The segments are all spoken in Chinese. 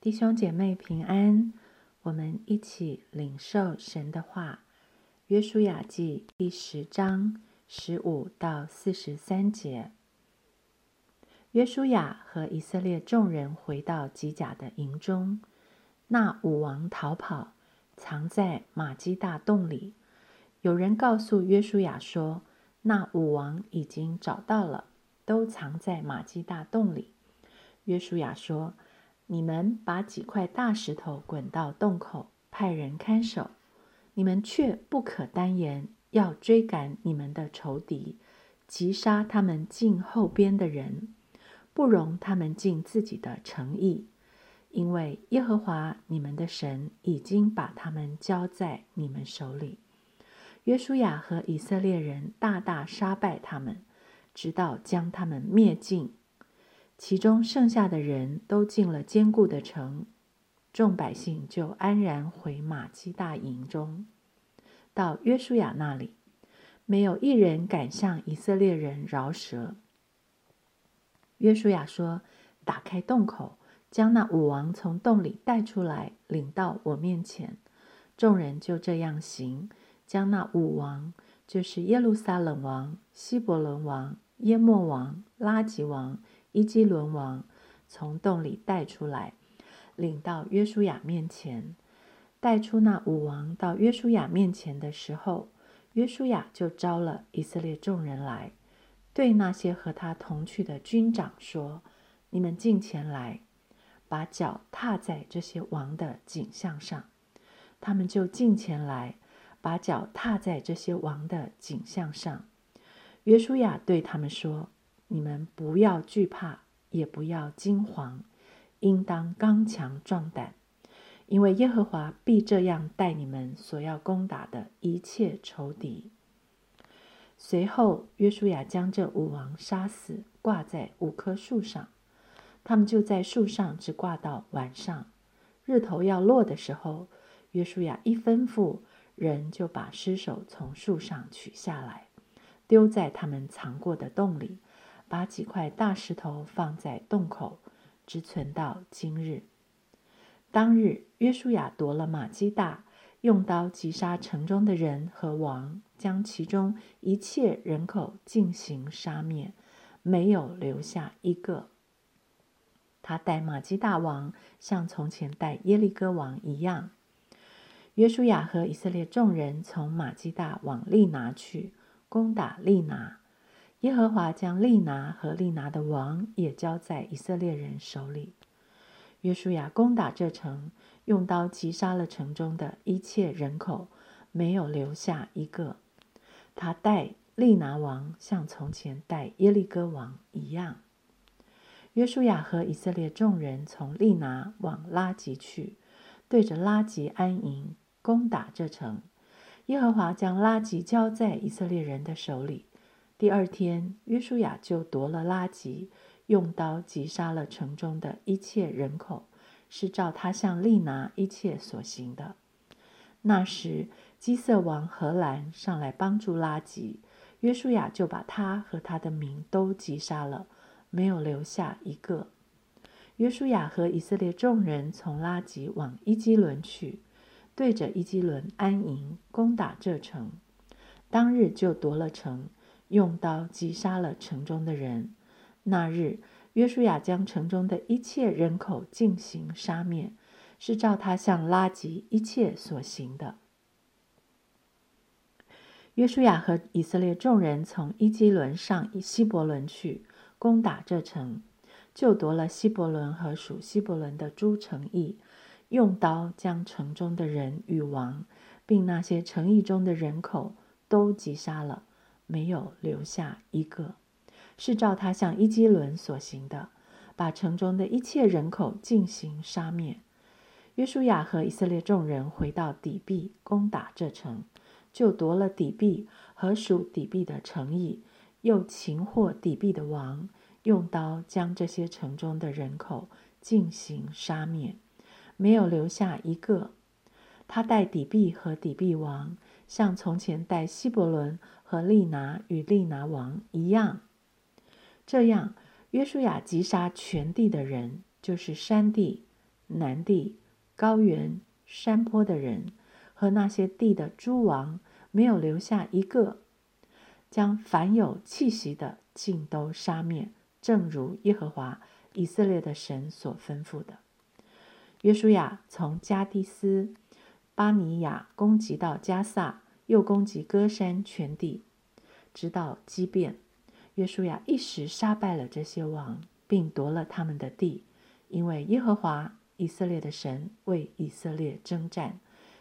弟兄姐妹平安，我们一起领受神的话。约书亚记第十章十五到四十三节。约书亚和以色列众人回到吉甲的营中，那武王逃跑，藏在马基大洞里。有人告诉约书亚说，那武王已经找到了，都藏在马基大洞里。约书亚说。你们把几块大石头滚到洞口，派人看守。你们却不可单言，要追赶你们的仇敌，击杀他们进后边的人，不容他们进自己的诚意，因为耶和华你们的神已经把他们交在你们手里。约书亚和以色列人大大杀败他们，直到将他们灭尽。其中剩下的人都进了坚固的城，众百姓就安然回马基大营中，到约书亚那里，没有一人敢向以色列人饶舌。约书亚说：“打开洞口，将那武王从洞里带出来，领到我面前。”众人就这样行，将那武王，就是耶路撒冷王、希伯伦王、耶莫王、拉吉王。伊基伦王从洞里带出来，领到约书亚面前。带出那武王到约书亚面前的时候，约书亚就招了以色列众人来，对那些和他同去的军长说：“你们进前来，把脚踏在这些王的颈项上。”他们就进前来，把脚踏在这些王的颈项上。约书亚对他们说。你们不要惧怕，也不要惊惶，应当刚强壮胆，因为耶和华必这样待你们所要攻打的一切仇敌。随后，约书亚将这五王杀死，挂在五棵树上。他们就在树上只挂到晚上，日头要落的时候，约书亚一吩咐，人就把尸首从树上取下来，丢在他们藏过的洞里。把几块大石头放在洞口，直存到今日。当日，约书亚夺了马基大，用刀击杀城中的人和王，将其中一切人口进行杀灭，没有留下一个。他带马基大王，像从前带耶利哥王一样。约书亚和以色列众人从马基大往利拿去，攻打利拿。耶和华将利拿和利拿的王也交在以色列人手里。约书亚攻打这城，用刀击杀了城中的一切人口，没有留下一个。他带利拿王像从前带耶利哥王一样。约书亚和以色列众人从利拿往拉吉去，对着拉吉安营，攻打这城。耶和华将拉吉交在以色列人的手里。第二天，约书亚就夺了拉吉，用刀击杀了城中的一切人口，是照他向利拿一切所行的。那时，基色王荷兰上来帮助拉吉，约书亚就把他和他的民都击杀了，没有留下一个。约书亚和以色列众人从拉吉往伊基伦去，对着伊基伦安营，攻打这城。当日就夺了城。用刀击杀了城中的人。那日，约书亚将城中的一切人口进行杀灭，是照他向拉吉一切所行的。约书亚和以色列众人从伊基伦上希伯伦去攻打这城，就夺了希伯伦和属希伯伦的诸城邑，用刀将城中的人与王，并那些城邑中的人口都击杀了。没有留下一个，是照他向伊基伦所行的，把城中的一切人口进行杀灭。约书亚和以色列众人回到底壁，攻打这城，就夺了底壁和属底壁的城邑，又擒获底壁的王，用刀将这些城中的人口进行杀灭，没有留下一个。他带底壁和底壁王，像从前带希伯伦。和利拿与利拿王一样，这样约书亚击杀全地的人，就是山地、南地、高原、山坡的人和那些地的诸王，没有留下一个，将凡有气息的尽都杀灭，正如耶和华以色列的神所吩咐的。约书亚从加蒂斯巴尼亚攻击到加萨，又攻击歌山全地，直到激变。约书亚一时杀败了这些王，并夺了他们的地，因为耶和华。以色列的神为以色列征战，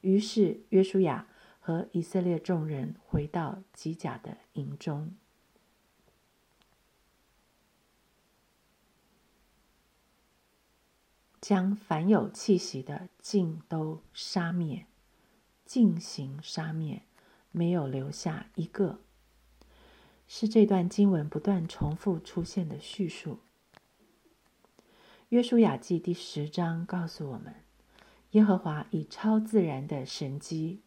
于是约书亚和以色列众人回到基甲的营中，将凡有气息的尽都杀灭，尽行杀灭，没有留下一个。是这段经文不断重复出现的叙述。约书亚记第十章告诉我们，耶和华以超自然的神机，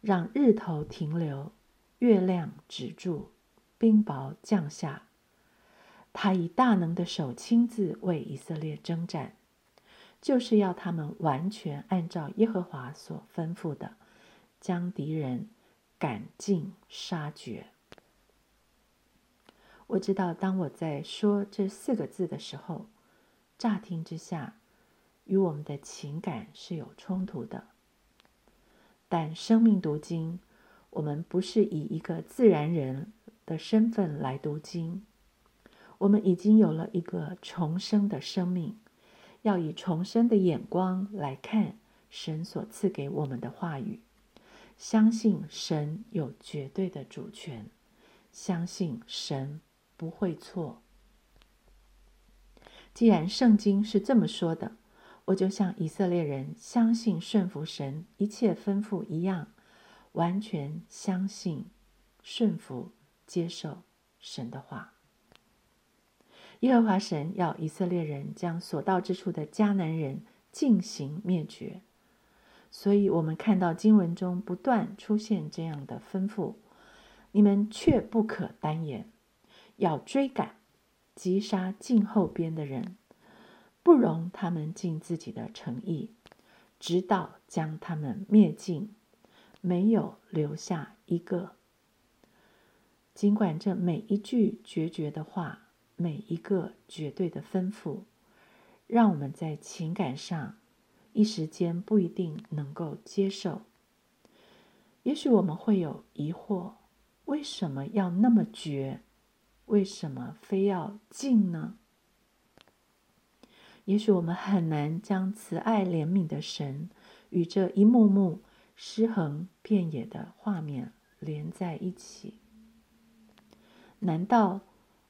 让日头停留，月亮止住，冰雹降下。他以大能的手亲自为以色列征战，就是要他们完全按照耶和华所吩咐的，将敌人赶尽杀绝。我知道，当我在说这四个字的时候。乍听之下，与我们的情感是有冲突的。但生命读经，我们不是以一个自然人的身份来读经，我们已经有了一个重生的生命，要以重生的眼光来看神所赐给我们的话语，相信神有绝对的主权，相信神不会错。既然圣经是这么说的，我就像以色列人相信顺服神一切吩咐一样，完全相信、顺服、接受神的话。耶和华神要以色列人将所到之处的迦南人进行灭绝，所以我们看到经文中不断出现这样的吩咐：你们却不可单言，要追赶。击杀近后边的人，不容他们尽自己的诚意，直到将他们灭尽，没有留下一个。尽管这每一句决绝的话，每一个绝对的吩咐，让我们在情感上一时间不一定能够接受。也许我们会有疑惑：为什么要那么绝？为什么非要静呢？也许我们很难将慈爱怜悯的神与这一幕幕尸横遍野的画面连在一起。难道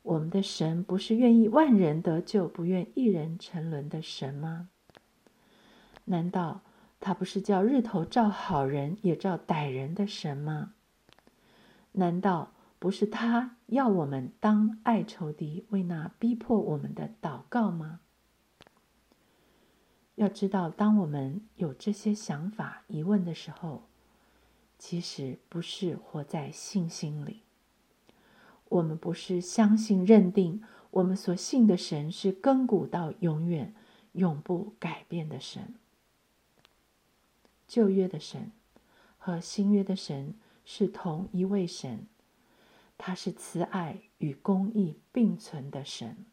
我们的神不是愿意万人得救、不愿一人沉沦的神吗？难道他不是叫日头照好人也照歹人的神吗？难道？不是他要我们当爱仇敌，为那逼迫我们的祷告吗？要知道，当我们有这些想法、疑问的时候，其实不是活在信心里。我们不是相信、认定我们所信的神是亘古到永远、永不改变的神。旧约的神和新约的神是同一位神。他是慈爱与公义并存的神，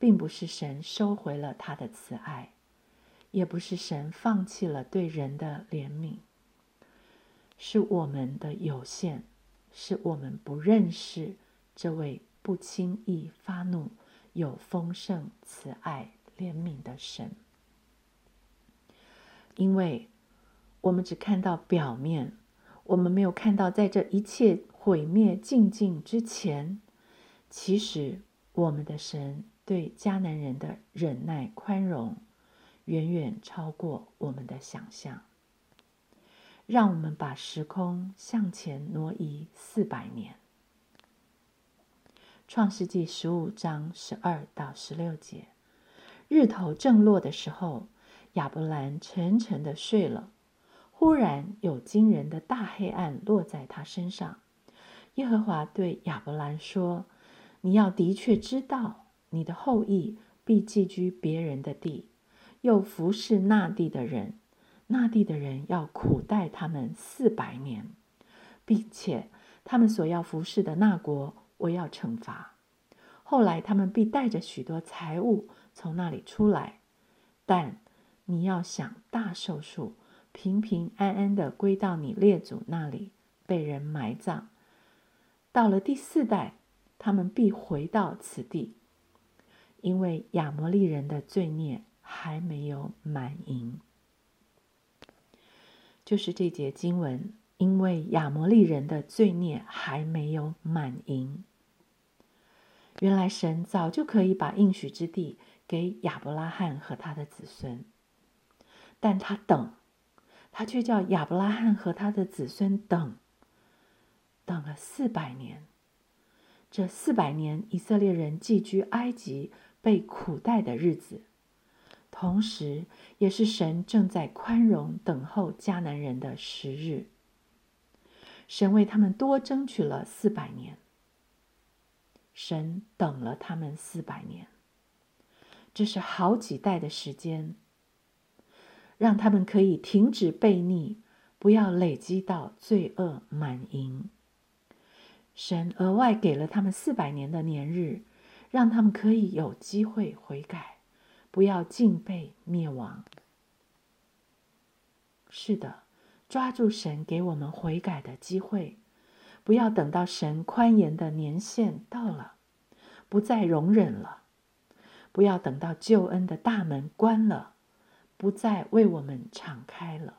并不是神收回了他的慈爱，也不是神放弃了对人的怜悯，是我们的有限，是我们不认识这位不轻易发怒、有丰盛慈爱怜悯的神，因为我们只看到表面。我们没有看到，在这一切毁灭尽尽之前，其实我们的神对迦南人的忍耐宽容，远远超过我们的想象。让我们把时空向前挪移四百年。创世纪十五章十二到十六节，日头正落的时候，亚伯兰沉沉的睡了。忽然有惊人的大黑暗落在他身上。耶和华对亚伯兰说：“你要的确知道，你的后裔必寄居别人的地，又服侍那地的人，那地的人要苦待他们四百年，并且他们所要服侍的那国，我要惩罚。后来他们必带着许多财物从那里出来，但你要想大寿数，平平安安的归到你列祖那里，被人埋葬。到了第四代，他们必回到此地，因为亚摩利人的罪孽还没有满盈。就是这节经文，因为亚摩利人的罪孽还没有满盈。原来神早就可以把应许之地给亚伯拉罕和他的子孙，但他等，他却叫亚伯拉罕和他的子孙等，等了四百年。这四百年，以色列人寄居埃及、被苦待的日子，同时也是神正在宽容等候迦南人的时日。神为他们多争取了四百年。神等了他们四百年，这是好几代的时间，让他们可以停止悖逆，不要累积到罪恶满盈。神额外给了他们四百年的年日，让他们可以有机会悔改，不要尽被灭亡。是的，抓住神给我们悔改的机会。不要等到神宽严的年限到了，不再容忍了；不要等到救恩的大门关了，不再为我们敞开了。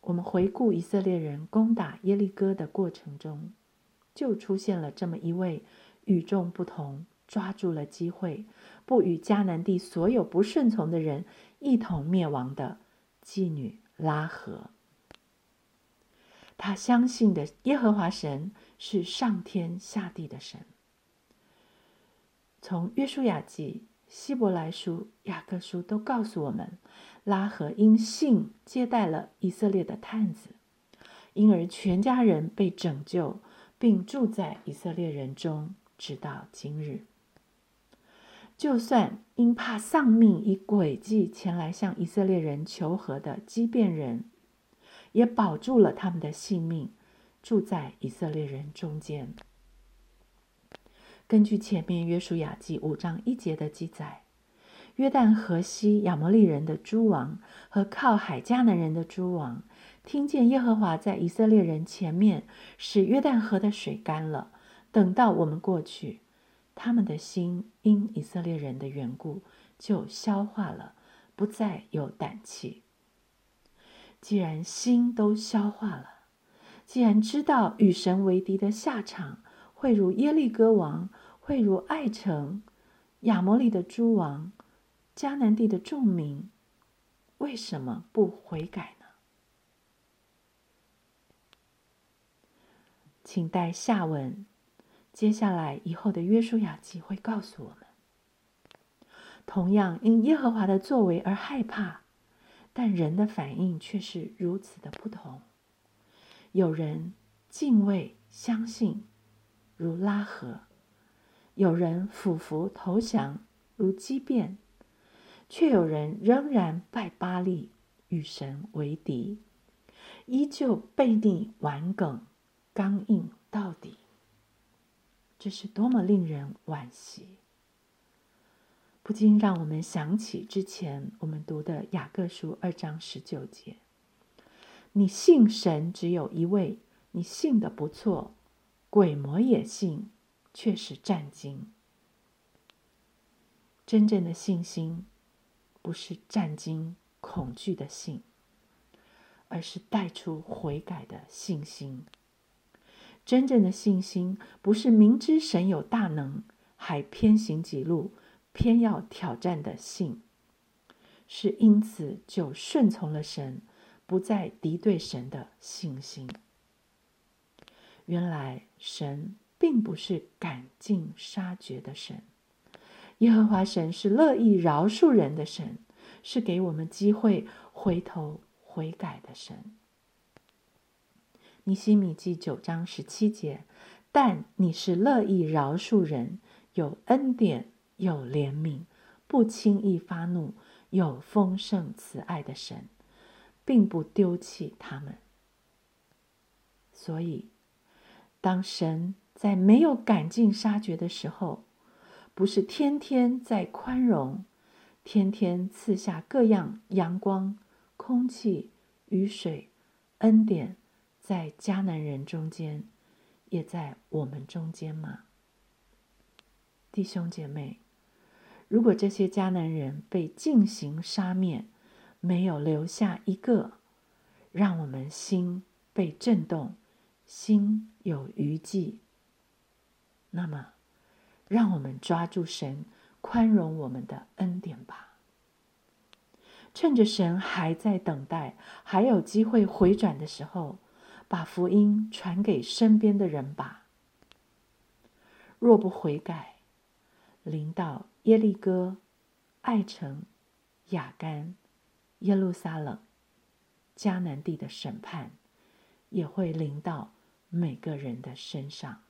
我们回顾以色列人攻打耶利哥的过程中，就出现了这么一位与众不同、抓住了机会，不与迦南地所有不顺从的人一同灭亡的妓女拉合。他相信的耶和华神是上天下地的神。从约书亚记、希伯来书、雅各书都告诉我们，拉合因信接待了以色列的探子，因而全家人被拯救，并住在以色列人中，直到今日。就算因怕丧命，以诡计前来向以色列人求和的畸变人。也保住了他们的性命，住在以色列人中间。根据前面约书亚记五章一节的记载，约旦河西亚摩利人的诸王和靠海迦南人的诸王，听见耶和华在以色列人前面使约旦河的水干了，等到我们过去，他们的心因以色列人的缘故就消化了，不再有胆气。既然心都消化了，既然知道与神为敌的下场会如耶利哥王，会如爱城、亚摩利的诸王、迦南地的众民，为什么不悔改呢？请待下文，接下来以后的约书亚记会告诉我们，同样因耶和华的作为而害怕。但人的反应却是如此的不同。有人敬畏、相信，如拉合；有人俯伏投降，如畸变；却有人仍然拜巴利，与神为敌，依旧背逆、顽梗、刚硬到底。这是多么令人惋惜！不禁让我们想起之前我们读的雅各书二章十九节：“你信神只有一位，你信的不错，鬼魔也信，却是战惊。真正的信心不是战惊恐惧的信，而是带出悔改的信心。真正的信心不是明知神有大能，还偏行己路。”偏要挑战的信，是因此就顺从了神，不再敌对神的信心。原来神并不是赶尽杀绝的神，耶和华神是乐意饶恕人的神，是给我们机会回头悔改的神。尼西米记九章十七节，但你是乐意饶恕人。有恩典、有怜悯、不轻易发怒、有丰盛慈爱的神，并不丢弃他们。所以，当神在没有赶尽杀绝的时候，不是天天在宽容，天天赐下各样阳光、空气、雨水、恩典，在迦南人中间，也在我们中间吗？弟兄姐妹，如果这些迦南人被进行杀灭，没有留下一个，让我们心被震动，心有余悸，那么。让我们抓住神宽容我们的恩典吧，趁着神还在等待、还有机会回转的时候，把福音传给身边的人吧。若不悔改，临到耶利哥、爱城、雅干、耶路撒冷、迦南地的审判，也会临到每个人的身上。